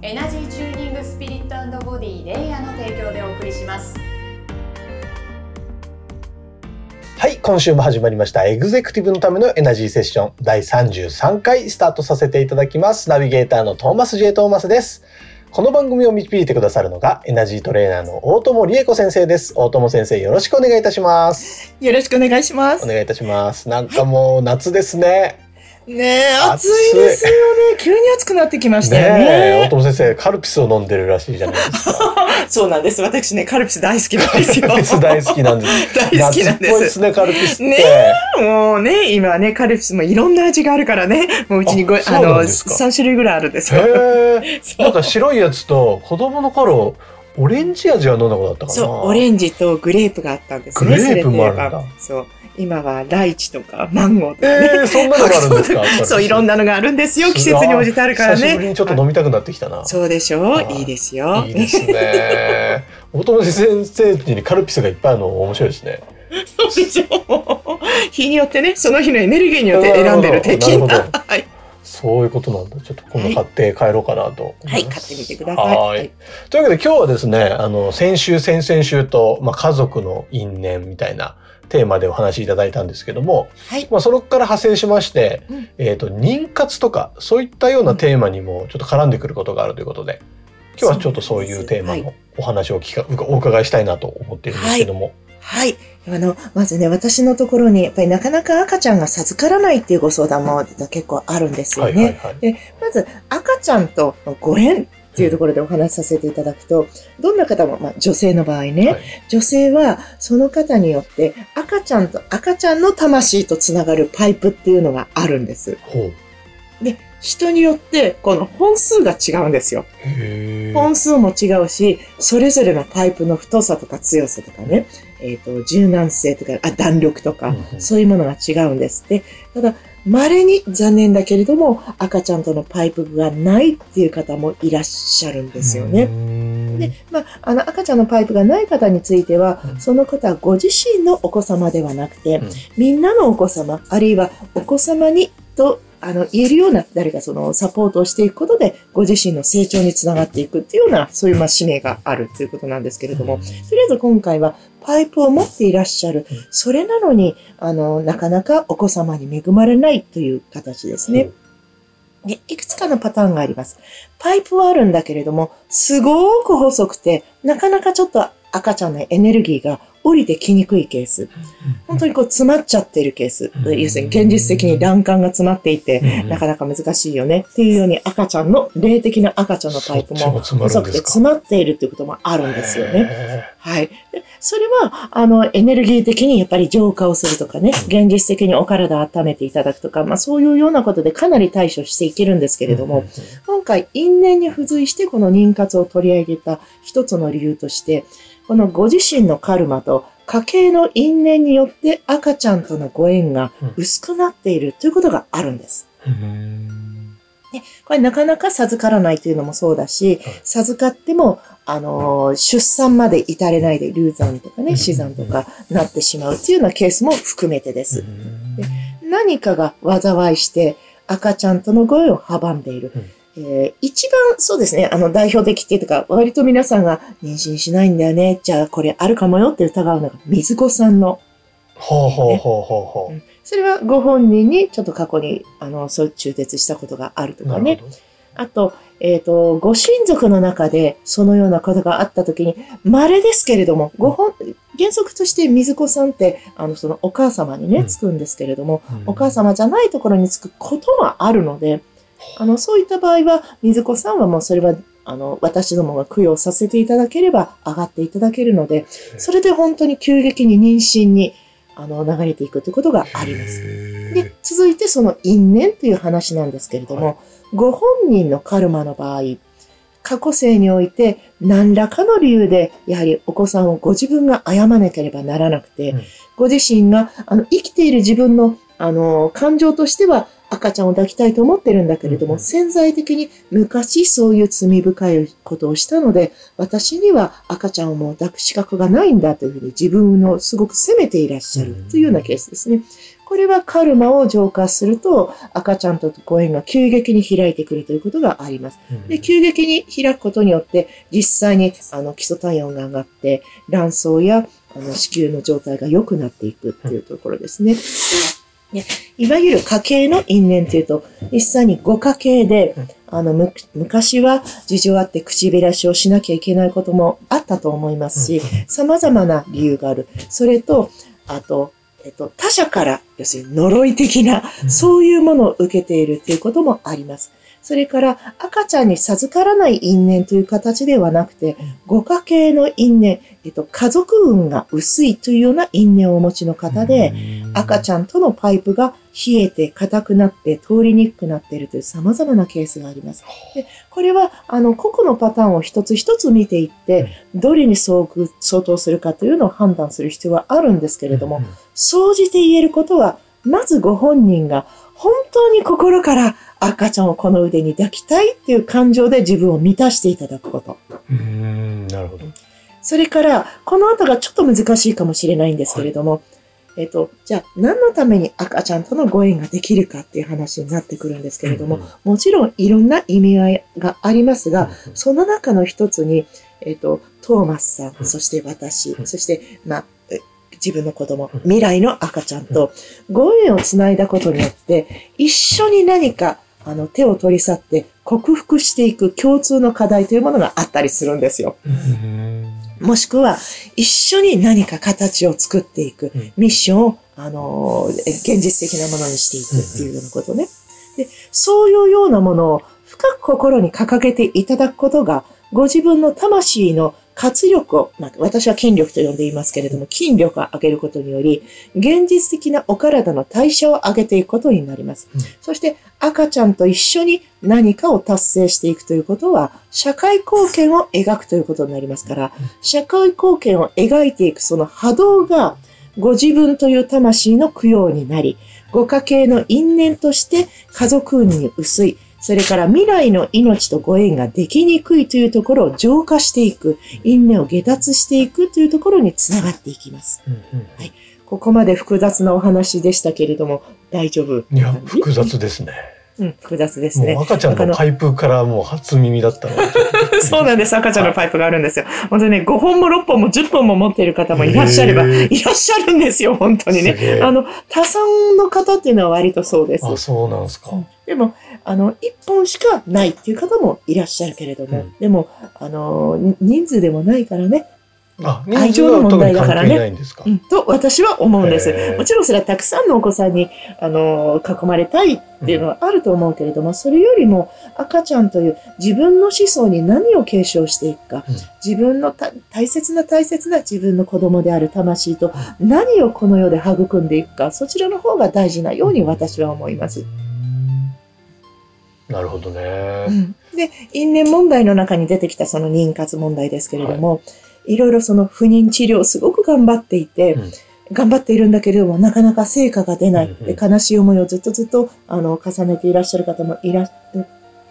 エナジーチューニングスピリットボディレイヤーの提供でお送りしますはい、今週も始まりました。エグゼクティブのためのエナジーセッション第33回スタートさせていただきます。ナビゲーターのトーマス J. トーマスです。この番組を導いてくださるのがエナジートレーナーの大友理恵子先生です。大友先生よろしくお願いいたします。よろしくお願いします。お願いいたします。なんかもう夏ですね。ねえ、暑暑いいですよね。急に暑くなってきましたよねえ、大ね。友先生、カルピスを飲んでるらしいじゃないですか。そうなんです。私ね、カルピス大好きなんですよ。カルピス大好きなんです。大好きなん夏っぽいで。ですすね、カルピスって。ねもうね、今はね、カルピスもいろんな味があるからね。もううちにご、あの、ですか3種類ぐらいあるんですよ。へ なんか白いやつと子供の頃オレンジ味は飲んだことあったかな？そう、オレンジとグレープがあったんですね。グレープもあるんだそう。今はライチとかマンゴーとかえね。ー、そ んなのがあるんですか？そう、いろんななのがあるんですよ。季節に応じてあるからね。久しぶりにちょっと飲みたくなってきたな。そうでしょ？はいいいですよ。いいですね。大友先生にカルピスがいっぱいあるの面白いですね。そうでしょ日によってね、その日のエネルギーによって選んでる的なるほどな。はい。そういうことなんだ。ちょっと今度買って帰ろうかなと思はい。買ってみてください。ははいい。というわけで今日はですね、あの、先週、先々週と、まあ、家族の因縁みたいなテーマでお話しいただいたんですけども、はい。まあ、そこから派生しまして、うんえっ、と、妊活とか、そういったようなテーマにもちょっと絡んでくることがあるということで、今日はちょっとそういうテーマはのお話を聞か、お伺いしたいなと思っているんですけども。はい。あの、まずね、私のところに、やっぱりなかなか赤ちゃんが授からないっていうご相談も結構あるんですよはいね。はいはい。まず、赤ちゃんとのご縁っていうところでお話しさせていただくと、どんな方も、まあ、女性の場合ね、はい女性はその方によって赤ちゃんと赤ちゃんの魂とつながるパイプっていうのがあるんです。で、人によってこの本数が違うんですよ。本数も違うし、それぞれのパイプの太さとか強さとかね、えっ、と、柔軟性とか、あ、弾力とか、そういうものが違うんですって。ただ、稀に残念だけれども、赤ちゃんとのパイプがないっていう方もいらっしゃるんですよね。んで、まあ、あの、赤ちゃんのパイプがない方については、うんその方ご自身のお子様ではなくて、うんみんなのお子様、あるいはお子様にと、あの、言えるような誰かそのサポートをしていくことで、ご自身の成長につながっていくっていうような、そういうまあ使命があるということなんですけれども、うんとりあえず今回はパイプを持っていらっしゃるうん。それなのに、あの、なかなかお子様に恵まれないという形ですね。で、いくつかのパターンがあります。パイプはあるんだけれども、すごく細くて、なかなかちょっと赤ちゃんのエネルギーが降りてきにくいケース。本当にこう詰まっちゃってるケース。うん。要するに現実的に卵管が詰まっていて、うん。なかなか難しいよね。っていうように赤ちゃんの、霊的な赤ちゃんのパイプも細くて詰まっているということもあるんですよね。へはい。でそれは、あの、エネルギー的にやっぱり浄化をするとかね、現実的にお体を温めていただくとか、まあそういうようなことでかなり対処していけるんですけーれども、今回因縁に付随してこの妊活を取り上げた一つの理由として、このご自身のカルマと家計の因縁によって赤ちゃんとのご縁が薄くなっているということがあるんです。うんでこれなかなか授からないというのもそうだしはい、授かっても、あのー出産まで至れないで流産とかね、うん死産とかなってしまうっていうようなケースも含めてです。うん何かが災いして赤ちゃんとのご縁を阻んでいる。うんえー一番そうですね、あの代表的っていうか、割と皆さんが妊娠しないんだよね、じゃあこれあるかもよって疑うのが水子さんの。ほうほうほうほうほうんそれはご本人にちょっと過去に、あの、そう中絶したことがあるとう。かね。あと、えっ、と、ご親族の中でそのようなことがあったときに、稀ですけれども、ご本、原則として水子さんって、あの、そのお母様にね、うんつくんですけれども、うんお母様じゃないところにつくことはあるので、あの、そういった場合は、水子さんはもうそれは、あの、私どもが供養させていただければ上がっていただけるので、それで本当に急激に妊娠に、あの、流れていくということがあります。で、続いてその因縁という話なんですけれども、ご本人のカルマの場合、家過去世において何らかの理由で、やはりお子さんをご自分が殺まなければならなくて、うん。ご自身があの生きている自分のあの感情としては赤ちゃんを抱きたいと思ってるんだけれども、うん潜在的に昔そういう罪深いことをしたので、私には赤ちゃんをもう抱く資格がないんだというふうに自分をすごく責めていらっしゃるというようなケースですね。これはカルマを浄化すると赤ちゃんとご縁が急激に開いてくるということがあります。で、急激に開くことによって、実際にあの基礎体温が上がって、卵巣やあの子宮の状態が良くなっていくっていうところですね。ねいわゆる家系の因縁というと、実際にご家系でうん、あの、む昔は事情あって口減らしをしなきゃいけないこともあったと思いますし、様々な理由がある。それと、あと、えっと、他者から、要するに呪い的な、そういうものを受けているということもあります。それから、赤ちゃんに授からない因縁という形ではなくて、ご家系の因縁、えっと、家族運が薄いというような因縁をお持ちの方で、赤ちゃゃんとのパイプが冷えて硬くなって通りにくくなっているという様々なケースがあります。でこれは、あの、個々のパターンを一つ一つ見ていって、どれに相当するかというのを判断する必要はあるんですけれども、総じて言えることは、まずご本人が本当に心から赤ちゃんをこの腕に抱きたいっていう感情で自分を満たしていただくこと。うん、なるほど。それから、この後がちょっと難しいかもしれないんですけれども、えっと、じゃあ何のために赤ちゃんとのご縁ができるかっていう話になってくるんですけれども、もちろんいろんな意味合いがありますが、その中の一つに、えっ、と、トーマスさん、うんそして私、うんそして、まあ、え自分の子供、未来の赤ちゃんと、ご縁をつないだことによって、一緒に何か、あの、手を取り去って克服していく共通の課題というものがあったりするんですよ。うんもしくは、一緒に何か形を作っていくうん、ミッションを、あの現実的なものにしていくっていうようなことね。で、そういうようなものを深く心に掲げていただくことが、ご自分の魂の活力を、まあ、私は筋力と呼んでいますけれども、筋力を上げることにより、現実的なお体の代謝を上げていくことになります。うんそして、赤ちゃんと一緒に何かを達成していくということは、社会貢献を描くということになりますから、社会貢献を描いていくその波動が、ご自分という魂の供養になり、ご家系の因縁として家族運に薄い、それから未来の命とご縁ができにくいというところを浄化していく、因縁を下脱していくというところにつながっていきます。うんうんここまで複雑なお話でしたけれども、大丈夫いや、複雑ですね。うん、複雑ですね。赤ちゃんのパイプからもう初耳だったので。そうなんです。赤ちゃんのパイプがあるんですよ。本当にね、5本も6本も10本も持っている方もいらっしゃれば、いらっしゃるんですよ、本当にね。あの、多産の方っていうのは割とそうです。あ、そうなんですか。でも、あの、1本しかないっていう方もいらっしゃるけれども、うん。でも、あの、に人数でもないからね、あ、愛情の問題だからね。と私は思うんです。もちろんそれはたくさんのお子さんに、あの、囲まれたいっていうのはあると思うけれども、それよりも赤ちゃんという自分の子孫に何を継承していくか、うん。自分のた大切な大切な自分の子供である魂と何をこの世で育んでいくか、そちらの方が大事なように私は思います。なるほどね。で、因縁問題の中に出てきたその妊活問題ですけれども、い、ろいろその不妊治療をすごく頑張っていて、うん頑張っているんだけれども、なかなか成果が出ない。うんうんで悲しい思いをずっとずっとあの重ねていらっしゃる方もいらっ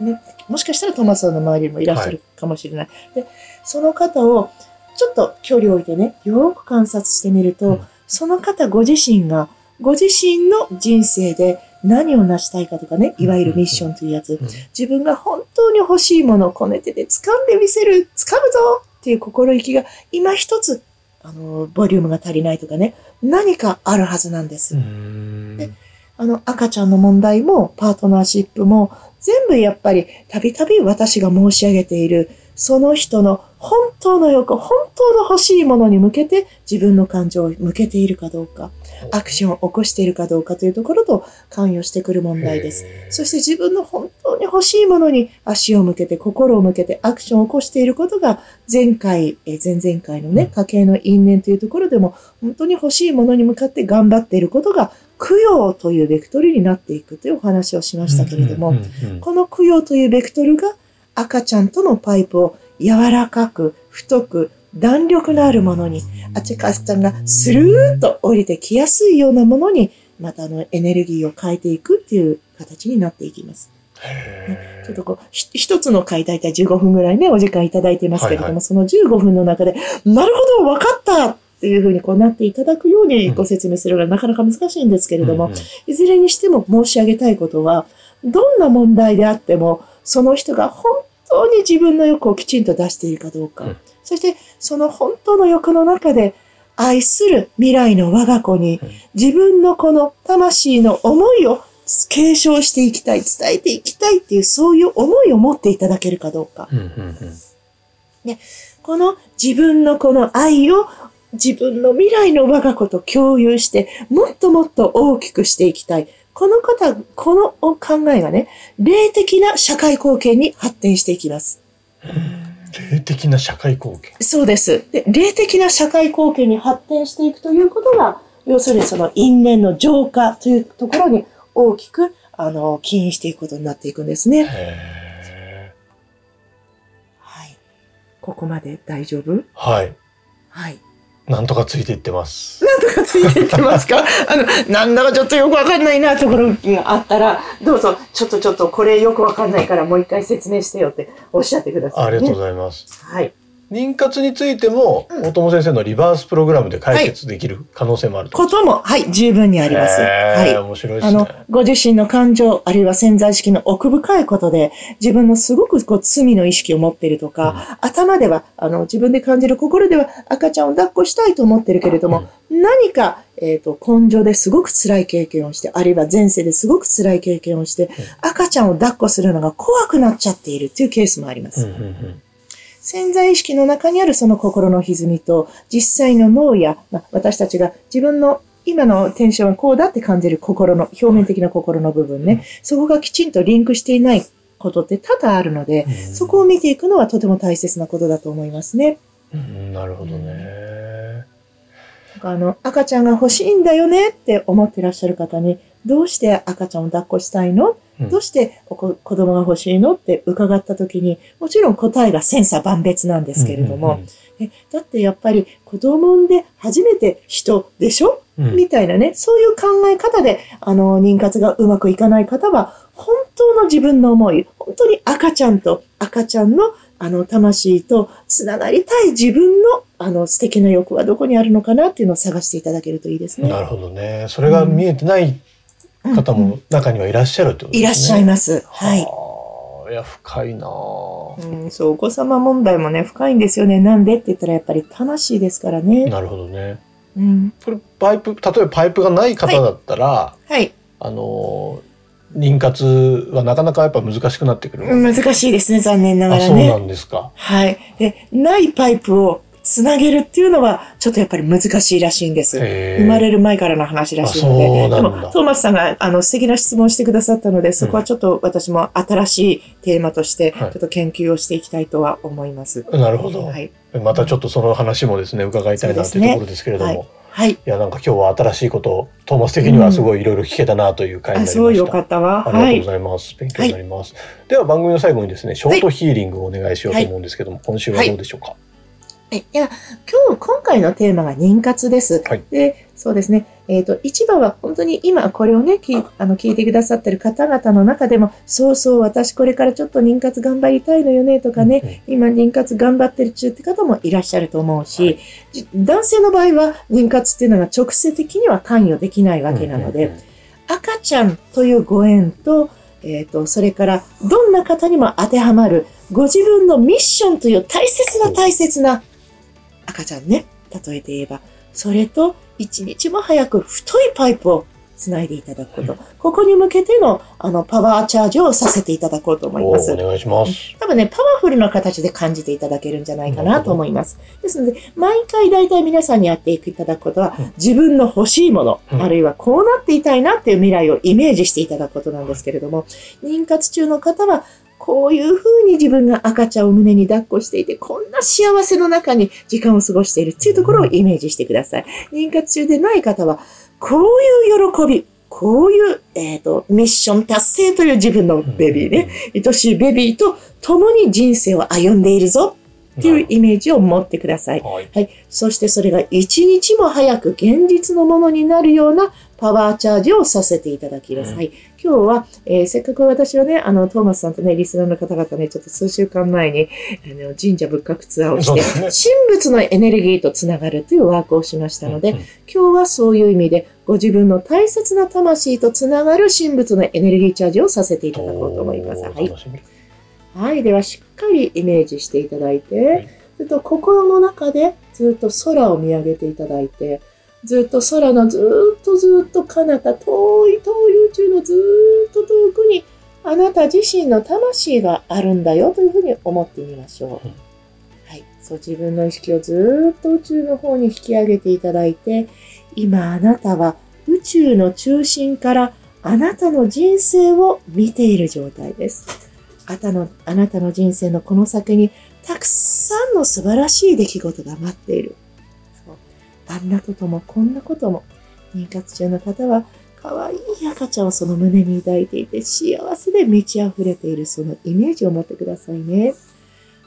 ね、もしかしたらトマスさんの周りにもいらっしゃるかもしれない。で、その方をちょっと距離を置いてね、よく観察してみると、うんその方ご自身が、ご自身の人生で何を成したいかとかね、いわゆるミッションというやつ、うん。自分が本当に欲しいものをこねてて掴んでみせる、掴むぞっていう心意気が今一つ、あの、ボリュームが足りないとかね、何かあるはずなんです。うん。であの、赤ちゃんの問題も、パートナーシップも、全部やっぱり、たびたび私が申し上げている、その人の本当の欲、本当の欲しいものに向けて、自分の感情を向けているかどうか、アクションを起こしているかどうかというところと関与してくる問題です。そして自分の本当に欲しいものに足を向けて、心を向けてアクションを起こしていることが、前回、えー前々回のね、家計の因縁というところでも、本当に欲しいものに向かって頑張っていることが、供養というベクトルになっていくというお話をしましたけれども、この供養というベクトルが赤ちゃんとのパイプを柔らかく、太く、弾力のあるものに、赤ちゃんがスルーッと降りてきやすいようなものに、またあのエネルギーを変えていくっていう形になっていきます。へちょっとこう、ひ一つの回大体15分ぐらいね、お時間いただいていますけれども、はい。はいその15分の中で、なるほど、分かったっていうふうにこうなっていただくようにご説明するのがなかなか難しいんですけれども、うんうん。いずれにしても申し上げたいことは、どんな問題であっても、その人が本当に自分の欲をきちんと出しているかどうか、うんそしてその本当の欲の中で、愛する未来の我が子にうん、自分のこの魂の思いを継承していきたい、伝えていきたいっていう、そういう思いを持っていただけるかどうか。うんうんうんこの自分のこの愛を自分の未来の我が子と共有して、もっともっと大きくしていきたい。この方、この考えがね、霊的な社会貢献に発展していきます。霊的な社会貢献？そうです。で、霊的な社会貢献に発展していくということが、要するにその因縁の浄化というところに大きく、あの、起因していくことになっていくんですね。へはい。ここまで大丈夫？はい。はい。なんとかついていってます。なんとかついていってますか？あの、なんだかちょっとよくわかんないなところがあったら、どうぞ、ちょっとちょっとこれよくわかんないからもう一回説明してよっておっしゃってください、ありがとうございます。はい。妊活についても、うん大友先生のリバースプログラムで解決できる可能性もあると。ことも、はい、十分にあります。はい。面白いですねあの。、ご自身の感情、あるいは潜在意識の奥深いことで、自分のすごくこう罪の意識を持っているとか、頭では、あの、自分で感じる心では赤ちゃんを抱っこしたいと思ってるけれども、何か、えっ、と、根性ですごく辛い経験をして、あるいは前世ですごく辛い経験をして、赤ちゃんを抱っこするのが怖くなっちゃっているっていうケースもあります。うんうんうん潜在意識の中にあるその心の歪みと、実際の脳や、まあ、私たちが自分の今のテンションはこうだって感じる心の、表面的な心の部分ね、そこがきちんとリンクしていないことって多々あるので、うん。そこを見ていくのはとても大切なことだと思いますね。うんなるほどね。あの、赤ちゃんが欲しいんだよねって思ってらっしゃる方に、どうして赤ちゃんを抱っこしたいの、うんどうしてお子子供が欲しいのって伺った時に、もちろん答えが千差万別なんですけれども、えだってやっぱり子供産んで初めて人でしょ、うみたいなね、そういう考え方で、あの、妊活がうまくいかない方は、本当の自分の思い、本当に赤ちゃんと赤ちゃんのあの、魂とつながりたい自分の、あの、素敵な欲はどこにあるのかなっていうのを探していただけるといいですね。なるほどね。それが見えてない方も中にはいらっしゃるってことですね。いらっしゃいます。はい。はあ。いや、深いなぁうん、そう、お子様問題もね、深いんですよね。なんでって言ったらやっぱり魂ですからね。なるほどね。うん。これ、パイプ、例えばパイプがない方だったら、はい。あのー、妊活はなかなかやっぱ難しくなってくる。難しいですね、残念ながあ、らそうなね。んですか。はい。で、ないパイプをつなげるっていうのは、ちょっとやっぱり難しいらしいんです。生まれる前からの話らしいので。でも、トーマスさんが、あの、素敵な質問をしてくださったので、そこはちょっと私も新しいテーマとして、ちょはいっと研究をしていきたいとは思います。なるほど。はい。またちょっとその話もですね、伺いたいなというところですけれども。はい。いや、なんか今日は新しいことを、トーマス的にはすごいいろいろ聞けたなという回になりまあ、した。そうよかったわ。ありがとうごはい。ざいます。勉強になります。では番組の最後にですね、ショートヒーリングをお願いしようと思うんですけども、今週はどうでしょうか？はい。いや、今日、今回のテーマが妊活です。はいで、そうですね。えっ、と、一番は本当に今これをね、きあの聞いてくださってる方々の中でも、そうそう、私これからちょっと妊活頑張りたいのよねとかね、今妊活頑張ってる中って方もいらっしゃると思うし、はいじ男性の場合は妊活っていうのが直接的には関与できないわけなので、うんうんうん赤ちゃんというご縁と、えっ、と、それから、どんな方にも当てはまる、ご自分のミッションという大切な大切な赤ちゃんね、例えて言えば、それと一日も早く太いパイプをつないでいただくこと、ここに向けての、あの、パワーチャージをさせていただこうと思いますお。お願いします。多分ね、パワフルな形で感じていただけるんじゃないかなと思います。ですので、毎回大体皆さんにやっていただくことはうん、自分の欲しいもの、うんあるいはこうなっていたいなっていう未来をイメージしていただくことなんですけれども、妊活中の方は、こういうふうに自分が赤ちゃんを胸に抱っこしていて、こんな幸せの中に時間を過ごしているっていうところをイメージしてください。妊活中でない方は、こういう喜び、こういう、えっ、と、ミッション達成という自分のベビーね、愛しいベビーと共に人生を歩んでいるぞっていうイメージを持ってください。はい。はい。そしてそれが一日も早く現実のものになるようなパワーチャージをさせていただきます。うんはい。今日は、えーせっかく私はね、あの、トーマスさんとね、リスナーの方々ね、ちょっと数週間前に、あの、神社仏閣ツアーをして、神仏のエネルギーとつながるというワークをしましたので、うんうん今日はそういう意味で、ご自分の大切な魂とつながる神仏のエネルギーチャージをさせていただこうと思います。はい。はい。では、しっかりイメージしていただいて、はいずっと心の中でずっと空を見上げていただいて、ずっと空のずっとずっと彼方、遠い遠い宇宙のずっと遠くに、あなた自身の魂があるんだよというふうに思ってみましょう。うんはい。そう、自分の意識をずっと宇宙の方に引き上げていただいて、今あなたは宇宙の中心からあなたの人生を見ている状態です。あなたのあなたの人生のこの先にたくさんの素晴らしい出来事が待っている。そうあんなこともこんなことも。妊活中の方は可愛い赤ちゃんをその胸に抱いていて幸せで満ち溢れているそのイメージを持ってくださいね。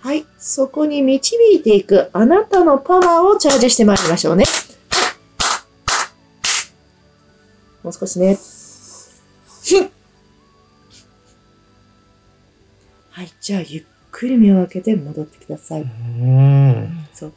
はい。そこに導いていくあなたのパワーをチャージしてまいりましょうね。もう少しね。はい。じゃあ、ゆっくり目を開けて戻ってください。うん。そう。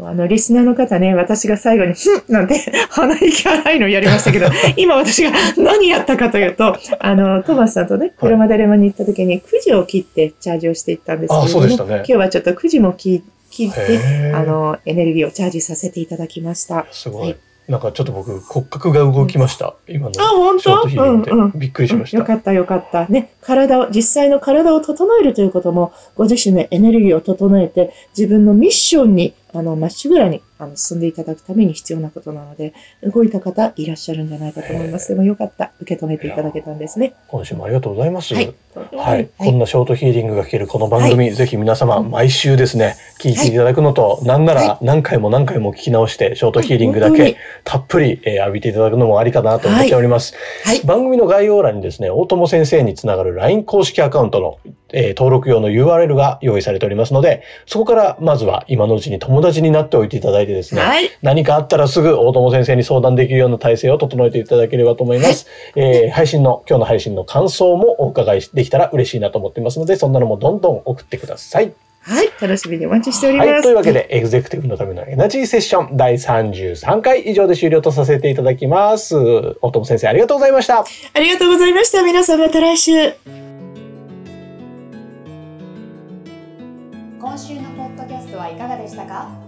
あの、リスナーの方ね、私が最後に、ふ んなんて、鼻息荒いのやりましたけど、今私が何やったかというと、あの、トーマスさんとね、車でレマに行った時に、くじを切ってチャージをしていったんですけども、ね今。日はちょっとくじも切切って、あの、エネルギーをチャージさせていただきました。すごはいい。なんかちょっと僕骨格が動きました。今のあ、本ショー当トヒーリングでうんうん。びっくりしました。よかったよかった。ね、体を、実際の体を整えるということも、ご自身のエネルギーを整えて、自分のミッションに、あの、まっしぐらに、あの、進んでいただくために必要なことなので、動いた方いらっしゃるんじゃないかと思います。でもよかった。受け止めていただけたんですね。今週もありがとうございます。はい。はい、はい。こんなショートヒーリングが聞けるこの番組、ぜひ皆様毎週ですね、聞いていただくのと、なんなら何回も何回も聞き直して、ショートヒーリングだけたっぷり、えー浴びていただくのもありかなと思っております。はい。番組の概要欄にですね、大友先生につながる LINE 公式アカウントの、えー登録用の URL が用意されておりますので、そこからまずは今のうちに友達になっておいていただいてですね、はい。何かあったらすぐ大友先生に相談できるような体制を整えていただければと思います。えー配信の、今日の配信の感想もお伺いできたら嬉しいなと思っていますので、そんなのもどんどん送ってください。はい。楽しみにお待ちしております。はい。というわけで、エグゼクティブのためのエナジーセッション第33回以上で終了とさせていただきます。大友先生ありがとうございました。ありがとうございました。皆さんまた来週。今週のポッドキャストはいかがでしたか？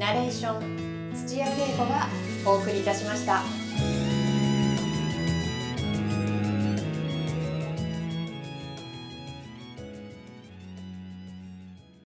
ナレーション土屋恵子がお送りいたしました。